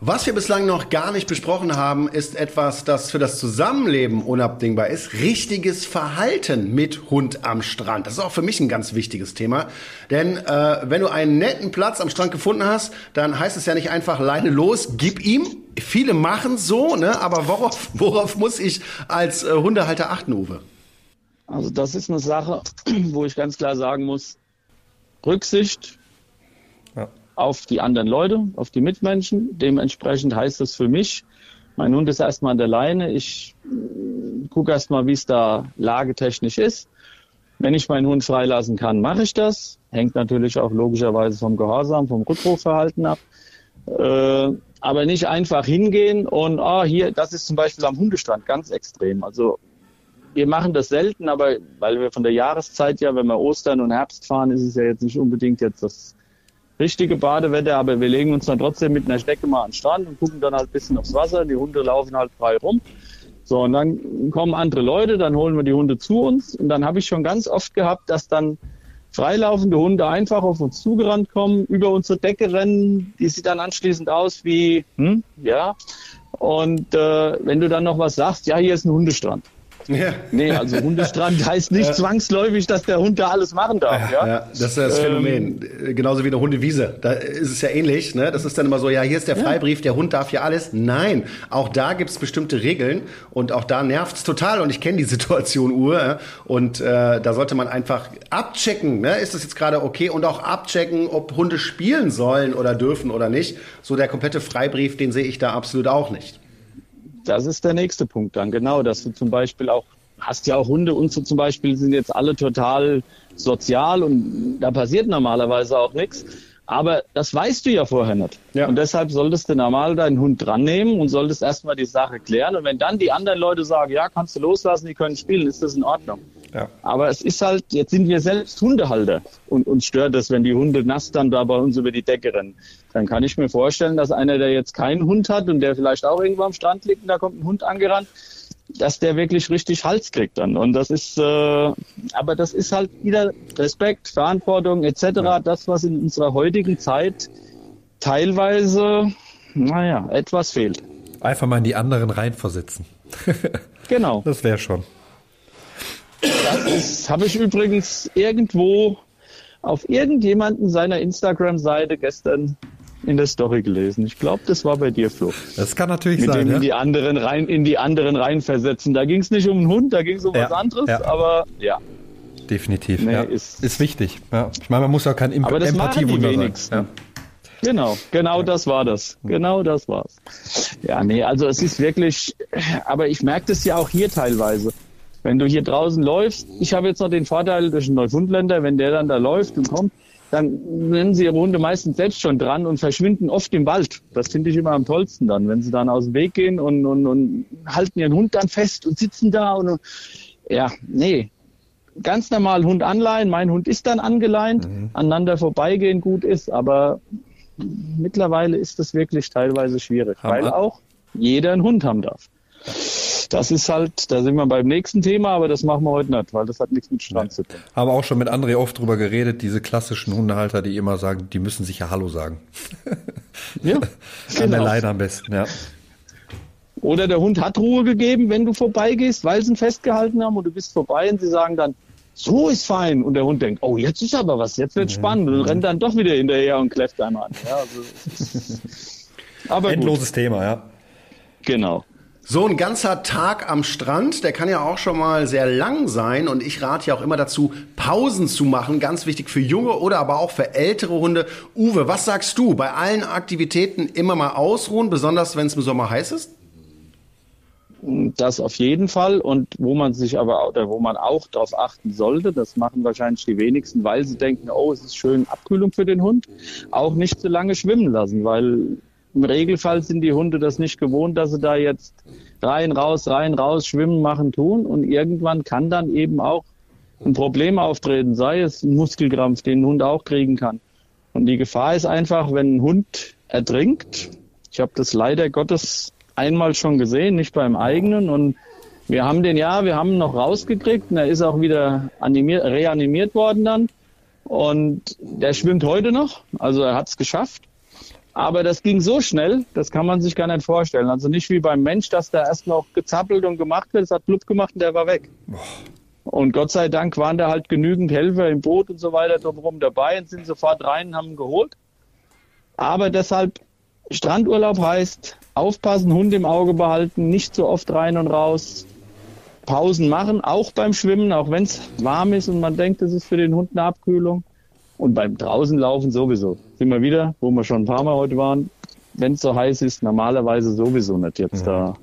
Was wir bislang noch gar nicht besprochen haben, ist etwas, das für das Zusammenleben unabdingbar ist. Richtiges Verhalten mit Hund am Strand. Das ist auch für mich ein ganz wichtiges Thema. Denn äh, wenn du einen netten Platz am Strand gefunden hast, dann heißt es ja nicht einfach Leine los, gib ihm. Viele machen so, ne? aber worauf, *laughs* worauf muss ich als äh, Hundehalter achten, Uwe? Also das ist eine Sache, *clears throat* wo ich ganz klar sagen muss, Rücksicht, auf die anderen Leute, auf die Mitmenschen. Dementsprechend heißt es für mich, mein Hund ist erstmal an der Leine. Ich äh, gucke erstmal, wie es da lagetechnisch ist. Wenn ich meinen Hund freilassen kann, mache ich das. Hängt natürlich auch logischerweise vom Gehorsam, vom Rückrufverhalten ab. Äh, aber nicht einfach hingehen und, ah, hier, das ist zum Beispiel am Hundestrand ganz extrem. Also wir machen das selten, aber weil wir von der Jahreszeit ja, wenn wir Ostern und Herbst fahren, ist es ja jetzt nicht unbedingt jetzt das richtige Badewetter, aber wir legen uns dann trotzdem mit einer Stecke mal an den Strand und gucken dann halt ein bisschen aufs Wasser. Die Hunde laufen halt frei rum. So, und dann kommen andere Leute, dann holen wir die Hunde zu uns. Und dann habe ich schon ganz oft gehabt, dass dann freilaufende Hunde einfach auf uns zugerannt kommen, über unsere Decke rennen. Die sieht dann anschließend aus wie, hm, ja. Und äh, wenn du dann noch was sagst, ja, hier ist ein Hundestrand. Ja. Nee, also Hundestrand *laughs* heißt nicht ja. zwangsläufig, dass der Hund da alles machen darf. Ja, ja? das ist das Phänomen. Ähm, Genauso wie eine Hundewiese. Da ist es ja ähnlich. Ne? Das ist dann immer so, ja, hier ist der Freibrief, der Hund darf hier alles. Nein, auch da gibt es bestimmte Regeln und auch da nervt es total. Und ich kenne die *laughs* Situation Uhr. Und äh, da sollte man einfach abchecken, ne? ist das jetzt gerade okay? Und auch abchecken, ob Hunde spielen sollen oder dürfen oder nicht. So der komplette Freibrief, den sehe ich da absolut auch nicht. Das ist der nächste Punkt dann, genau, dass du zum Beispiel auch, hast ja auch Hunde und so zum Beispiel sind jetzt alle total sozial und da passiert normalerweise auch nichts. Aber das weißt du ja vorher nicht. Ja. Und deshalb solltest du normal deinen Hund dran nehmen und solltest erstmal die Sache klären. Und wenn dann die anderen Leute sagen, ja, kannst du loslassen, die können spielen, ist das in Ordnung. Ja. Aber es ist halt, jetzt sind wir selbst Hundehalter und uns stört es, wenn die Hunde nass dann da bei uns über die Decke rennen. Dann kann ich mir vorstellen, dass einer, der jetzt keinen Hund hat und der vielleicht auch irgendwo am Strand liegt und da kommt ein Hund angerannt, dass der wirklich richtig Hals kriegt dann. Und das ist, äh, aber das ist halt wieder Respekt, Verantwortung etc. Ja. Das, was in unserer heutigen Zeit teilweise, naja, etwas fehlt. Einfach mal in die anderen reinversetzen. *laughs* genau. Das wäre schon. Das habe ich übrigens irgendwo auf irgendjemanden seiner Instagram-Seite gestern in der Story gelesen. Ich glaube, das war bei dir, Flo. Das kann natürlich Mit sein. Dem ja? in die anderen rein, in die anderen reinversetzen. Da ging es nicht um einen Hund, da ging es um ja, was anderes, ja. aber ja. Definitiv. Nee, ja. ist, ist wichtig. Ich meine, man muss ja kein Imp aber das Empathiewunder sein. Ja. Genau, genau das war das. Genau das war's. Ja, nee, also es ist wirklich, aber ich merke das ja auch hier teilweise. Wenn du hier draußen läufst, ich habe jetzt noch den Vorteil durch einen Neufundländer, wenn der dann da läuft und kommt, dann nennen sie ihre Hunde meistens selbst schon dran und verschwinden oft im Wald. Das finde ich immer am tollsten dann, wenn sie dann aus dem Weg gehen und, und, und halten ihren Hund dann fest und sitzen da und ja, nee. Ganz normal Hund anleihen, mein Hund ist dann angeleint, mhm. aneinander vorbeigehen gut ist, aber mittlerweile ist das wirklich teilweise schwierig, Haben weil auch jeder einen Hund haben darf das ist halt, da sind wir beim nächsten Thema, aber das machen wir heute nicht, weil das hat nichts mit Strand zu tun. Haben auch schon mit André oft drüber geredet, diese klassischen Hundehalter, die immer sagen, die müssen sich ja Hallo sagen. *laughs* Ja, genau. An der Leine am besten, ja. Oder der Hund hat Ruhe gegeben, wenn du vorbeigehst, weil sie ihn festgehalten haben und du bist vorbei und sie sagen dann, so ist fein. Und der Hund denkt, oh, jetzt ist aber was, jetzt wird spannend. Und rennt dann doch wieder hinterher und kläfft einmal an. Ja, also, *laughs* aber Endloses gut. Thema, ja. Genau. So ein ganzer Tag am Strand, der kann ja auch schon mal sehr lang sein und ich rate ja auch immer dazu, Pausen zu machen, ganz wichtig für junge oder aber auch für ältere Hunde. Uwe, was sagst du? Bei allen Aktivitäten immer mal ausruhen, besonders wenn es im Sommer heiß ist? Das auf jeden Fall und wo man sich aber oder wo man auch darauf achten sollte, das machen wahrscheinlich die wenigsten, weil sie denken, oh, es ist schön Abkühlung für den Hund, auch nicht zu lange schwimmen lassen, weil im Regelfall sind die Hunde das nicht gewohnt, dass sie da jetzt rein, raus, rein, raus, schwimmen, machen, tun. Und irgendwann kann dann eben auch ein Problem auftreten, sei es ein Muskelkrampf, den ein Hund auch kriegen kann. Und die Gefahr ist einfach, wenn ein Hund ertrinkt, ich habe das leider Gottes einmal schon gesehen, nicht beim eigenen. Und wir haben den ja, wir haben ihn noch rausgekriegt und er ist auch wieder animiert, reanimiert worden dann. Und der schwimmt heute noch, also er hat es geschafft. Aber das ging so schnell, das kann man sich gar nicht vorstellen. Also nicht wie beim Mensch, dass da erst noch gezappelt und gemacht wird, es hat Blut gemacht und der war weg. Und Gott sei Dank waren da halt genügend Helfer im Boot und so weiter drumherum dabei und sind sofort rein und haben ihn geholt. Aber deshalb, Strandurlaub heißt, aufpassen, Hund im Auge behalten, nicht so oft rein und raus, Pausen machen, auch beim Schwimmen, auch wenn es warm ist und man denkt, das ist für den Hund eine Abkühlung. Und beim draußen laufen sowieso. Sind wir wieder, wo wir schon ein paar Mal heute waren. Wenn es so heiß ist, normalerweise sowieso nicht jetzt mhm. da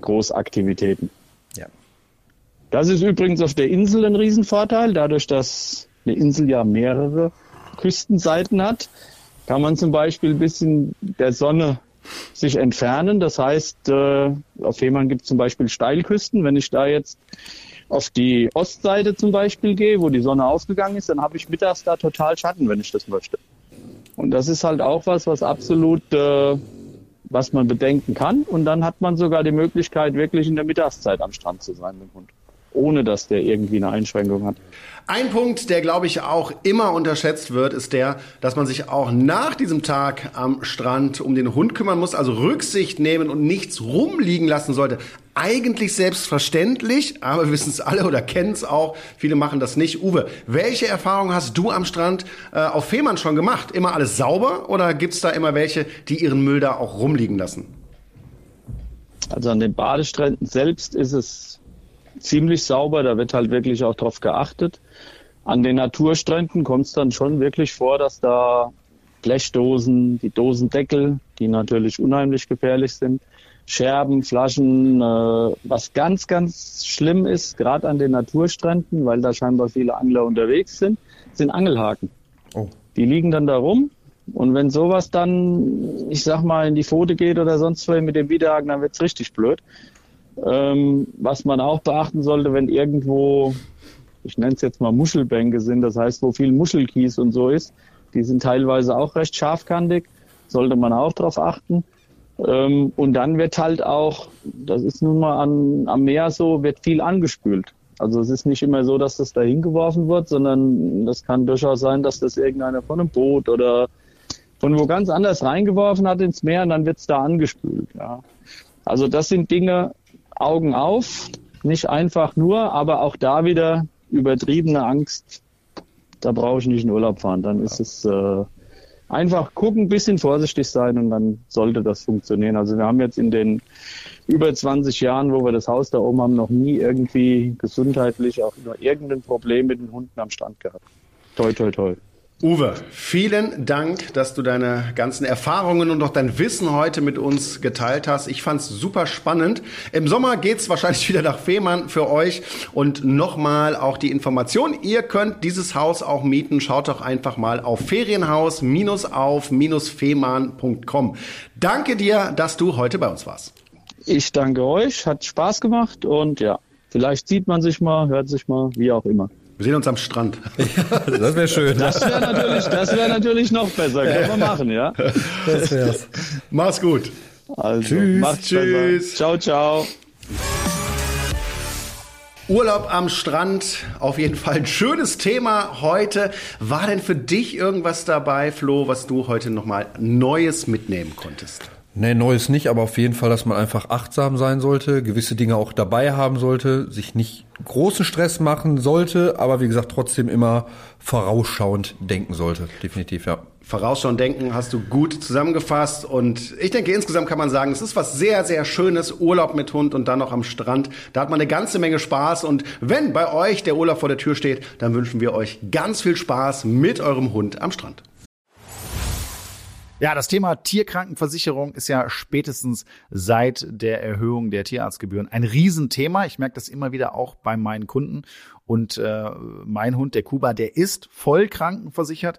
Großaktivitäten. Ja. Das ist übrigens auf der Insel ein Riesenvorteil. Dadurch, dass eine Insel ja mehrere Küstenseiten hat, kann man zum Beispiel ein bisschen der Sonne sich entfernen. Das heißt, äh, auf Fehmarn gibt es zum Beispiel Steilküsten. Wenn ich da jetzt auf die Ostseite zum Beispiel gehe, wo die Sonne aufgegangen ist, dann habe ich mittags da total Schatten, wenn ich das möchte. Und das ist halt auch was, was absolut, äh, was man bedenken kann. Und dann hat man sogar die Möglichkeit, wirklich in der Mittagszeit am Strand zu sein mit dem Hund ohne dass der irgendwie eine Einschränkung hat. Ein Punkt, der glaube ich auch immer unterschätzt wird, ist der, dass man sich auch nach diesem Tag am Strand um den Hund kümmern muss, also Rücksicht nehmen und nichts rumliegen lassen sollte. Eigentlich selbstverständlich, aber wir wissen es alle oder kennen es auch. Viele machen das nicht. Uwe, welche Erfahrungen hast du am Strand äh, auf Fehmarn schon gemacht? Immer alles sauber oder gibt es da immer welche, die ihren Müll da auch rumliegen lassen? Also an den Badestränden selbst ist es ziemlich sauber, da wird halt wirklich auch drauf geachtet. An den Naturstränden kommt es dann schon wirklich vor, dass da Blechdosen, die Dosendeckel, die natürlich unheimlich gefährlich sind, Scherben, Flaschen. Äh, was ganz, ganz schlimm ist, gerade an den Naturstränden, weil da scheinbar viele Angler unterwegs sind, sind Angelhaken. Oh. Die liegen dann da rum. Und wenn sowas dann, ich sag mal, in die Pfote geht oder sonst wo mit dem Widerhaken, dann wird's richtig blöd. Ähm, was man auch beachten sollte, wenn irgendwo, ich nenne es jetzt mal Muschelbänke sind, das heißt, wo viel Muschelkies und so ist, die sind teilweise auch recht scharfkantig, sollte man auch darauf achten. Ähm, und dann wird halt auch, das ist nun mal an, am Meer so, wird viel angespült. Also es ist nicht immer so, dass das da hingeworfen wird, sondern das kann durchaus sein, dass das irgendeiner von einem Boot oder von wo ganz anders reingeworfen hat ins Meer und dann wird es da angespült. Ja. Also das sind Dinge, Augen auf, nicht einfach nur, aber auch da wieder übertriebene Angst. Da brauche ich nicht in Urlaub fahren. Dann ist es äh, einfach gucken, bisschen vorsichtig sein und dann sollte das funktionieren. Also wir haben jetzt in den über 20 Jahren, wo wir das Haus da oben haben, noch nie irgendwie gesundheitlich auch nur irgendein Problem mit den Hunden am Strand gehabt. Toi, toi, toi. Uwe, vielen Dank, dass du deine ganzen Erfahrungen und auch dein Wissen heute mit uns geteilt hast. Ich fand's super spannend. Im Sommer geht's wahrscheinlich *laughs* wieder nach Fehmarn für euch und nochmal auch die Information. Ihr könnt dieses Haus auch mieten. Schaut doch einfach mal auf ferienhaus-auf-fehmarn.com. Danke dir, dass du heute bei uns warst. Ich danke euch, hat Spaß gemacht und ja, vielleicht sieht man sich mal, hört sich mal, wie auch immer. Wir sehen uns am Strand. *laughs* Ja, das wäre schön. Das wäre natürlich, das wäre natürlich noch besser. Können wir machen, ja? Das wär's. Mach's gut. Also, tschüss. Macht's tschüss. Besser. Ciao, ciao. Urlaub am Strand, auf jeden Fall ein schönes Thema heute. War denn für dich irgendwas dabei, Flo, was du heute nochmal Neues mitnehmen konntest? Nee, Neues nicht, aber auf jeden Fall, dass man einfach achtsam sein sollte, gewisse Dinge auch dabei haben sollte, sich nicht großen Stress machen sollte, aber wie gesagt, trotzdem immer vorausschauend denken sollte. Definitiv, ja. Vorausschauend denken hast du gut zusammengefasst und ich denke, insgesamt kann man sagen, es ist was sehr, sehr Schönes, Urlaub mit Hund und dann noch am Strand. Da hat man eine ganze Menge Spaß und wenn bei euch der Urlaub vor der Tür steht, dann wünschen wir euch ganz viel Spaß mit eurem Hund am Strand. Ja, das Thema Tierkrankenversicherung ist ja spätestens seit der Erhöhung der Tierarztgebühren ein Riesenthema. Ich merke das immer wieder auch bei meinen Kunden. Und äh, mein Hund, der Kuba, der ist voll krankenversichert.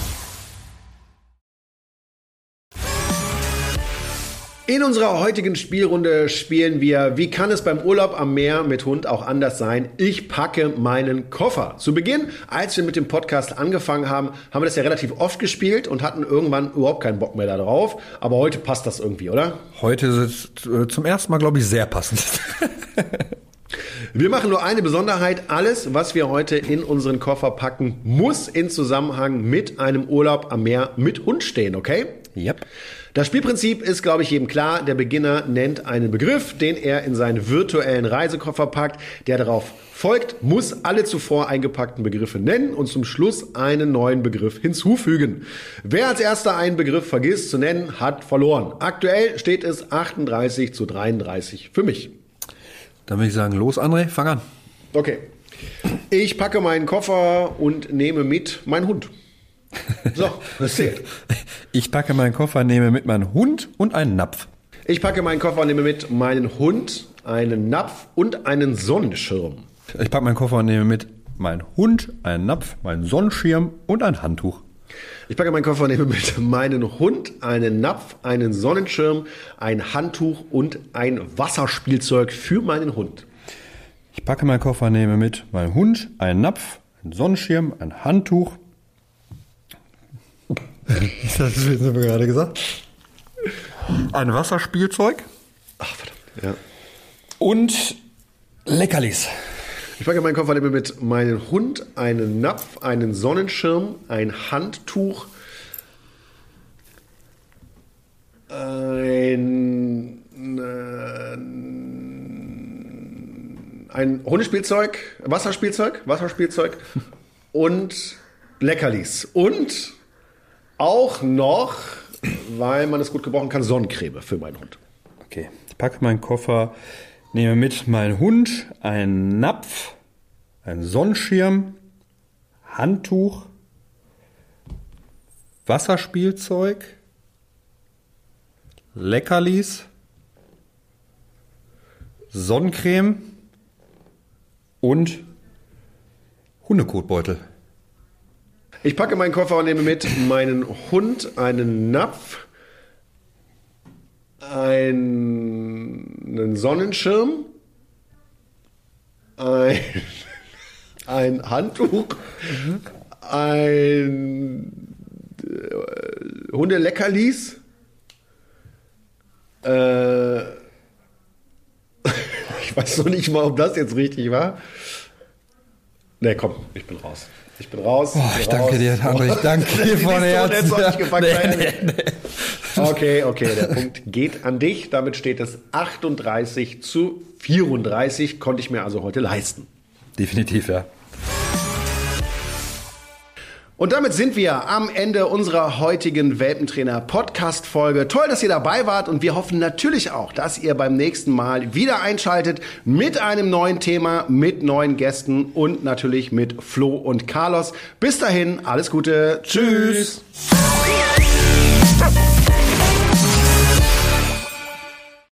In unserer heutigen Spielrunde spielen wir, wie kann es beim Urlaub am Meer mit Hund auch anders sein? Ich packe meinen Koffer. Zu Beginn, als wir mit dem Podcast angefangen haben, haben wir das ja relativ oft gespielt und hatten irgendwann überhaupt keinen Bock mehr darauf. Aber heute passt das irgendwie, oder? Heute ist es äh, zum ersten Mal, glaube ich, sehr passend. *laughs* Wir machen nur eine Besonderheit. Alles, was wir heute in unseren Koffer packen, muss in Zusammenhang mit einem Urlaub am Meer mit Hund stehen, okay? Yep. Das Spielprinzip ist, glaube ich, jedem klar. Der Beginner nennt einen Begriff, den er in seinen virtuellen Reisekoffer packt. Der darauf folgt, muss alle zuvor eingepackten Begriffe nennen und zum Schluss einen neuen Begriff hinzufügen. Wer als erster einen Begriff vergisst zu nennen, hat verloren. Aktuell steht es 38 zu 33 für mich. Dann würde ich sagen, los, André, fang an. Okay. Ich packe meinen Koffer und nehme mit meinen Hund. *laughs* So, das zählt. Ich packe meinen Koffer, nehme mit meinen Hund und einen Napf. Ich packe meinen Koffer und nehme mit meinen Hund, einen Napf und einen Sonnenschirm. Ich packe meinen Koffer und nehme mit meinen Hund, einen Napf, meinen Sonnenschirm und ein Handtuch. Ich packe meinen Koffer und nehme mit meinen Hund, einen Napf, einen Sonnenschirm, ein Handtuch und ein Wasserspielzeug für meinen Hund. Ich packe meinen Koffer, nehme mit meinen Hund, einen Napf, einen Sonnenschirm, ein Handtuch. *laughs* Das du mir gerade gesagt. Ein Wasserspielzeug Ach, verdammt. Ja. und Leckerlis. Ich packe meinen Koffer mit meinen Hund, einen Napf, einen Sonnenschirm, ein Handtuch, ein, äh, ein Hundespielzeug, Wasserspielzeug, Wasserspielzeug *laughs* und Leckerlis. Und auch noch, weil man es gut gebrauchen kann, Sonnencreme für meinen Hund. Okay, ich packe meinen Koffer, nehme mit meinen Hund, einen Napf, einen Sonnenschirm, Handtuch, Wasserspielzeug, Leckerlis, Sonnencreme und Hundekotbeutel. Ich packe meinen Koffer und nehme mit meinen Hund, einen Napf, einen Sonnenschirm, ein, ein Handtuch, ein äh, Hundeleckerlis, äh, *laughs* ich weiß noch nicht mal, ob das jetzt richtig war. Nee, komm, ich bin raus. Ich bin raus. Oh, ich danke dir, André. Ich danke *laughs* dir von Herzen. Ich Nee, nee, Okay, okay, der Punkt geht an dich. Damit steht es 38 zu 34. Konnte ich mir also heute leisten. Definitiv, ja. Und damit sind wir am Ende unserer heutigen Welpentrainer Podcast Folge. Toll, dass ihr dabei wart und wir hoffen natürlich auch, dass ihr beim nächsten Mal wieder einschaltet mit einem neuen Thema, mit neuen Gästen und natürlich mit Flo und Carlos. Bis dahin, alles Gute. Tschüss. Tschüss.